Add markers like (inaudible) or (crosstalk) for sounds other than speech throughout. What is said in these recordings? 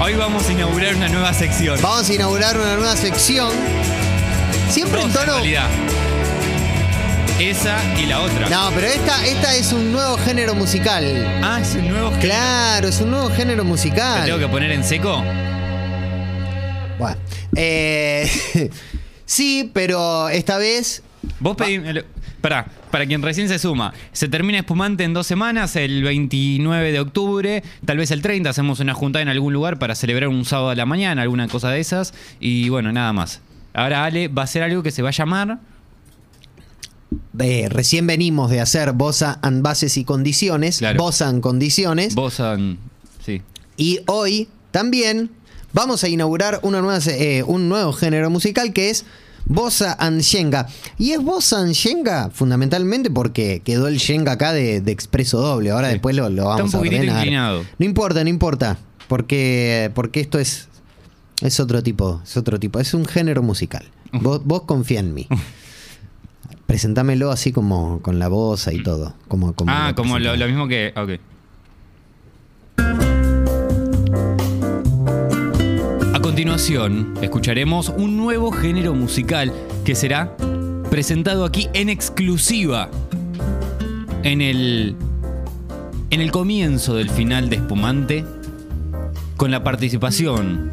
Hoy vamos a inaugurar una nueva sección. Vamos a inaugurar una nueva sección. Siempre en Dos, en tono. realidad. Esa y la otra. No, pero esta, esta es un nuevo género musical. Ah, es un nuevo. Claro, es un nuevo género ¿Te musical. tengo que poner en seco? Bueno, eh, (laughs) sí, pero esta vez. Vos pedí. Pará, para quien recién se suma, se termina Espumante en dos semanas, el 29 de octubre, tal vez el 30, hacemos una juntada en algún lugar para celebrar un sábado a la mañana, alguna cosa de esas, y bueno, nada más. Ahora Ale va a hacer algo que se va a llamar... eh, recién venimos de hacer Bosa and Bases y Condiciones. Claro. Bosa and Condiciones. Bosan... Sí. Y hoy también vamos a inaugurar una nueva, eh, un nuevo género musical que es Bossa and Shenga. Y es Bossa and Shenga fundamentalmente porque quedó el Shenga acá de, de expreso doble. Ahora Sí. después lo, lo Está vamos un a poquitito inclinado. No importa, no importa. Porque, porque esto es, es otro tipo. Es otro tipo. Es un género musical. (laughs) Vos, vos confía en mí. Presentámelo así como con la voz y todo. Como, como ah, lo como lo, mismo que... Ok. Continuación, escucharemos un nuevo género musical que será presentado aquí en exclusiva en el en el comienzo del final de Espumante con la participación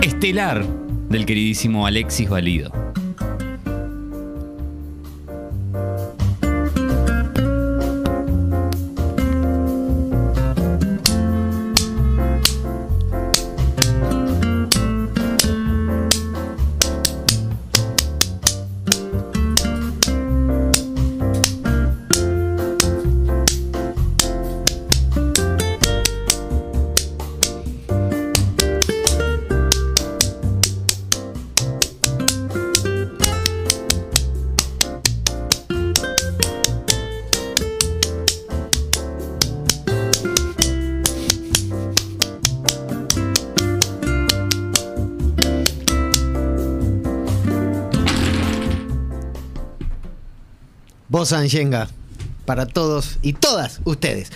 estelar del queridísimo Alexis Valido. Bossa and Shenga. Para todos y todas ustedes.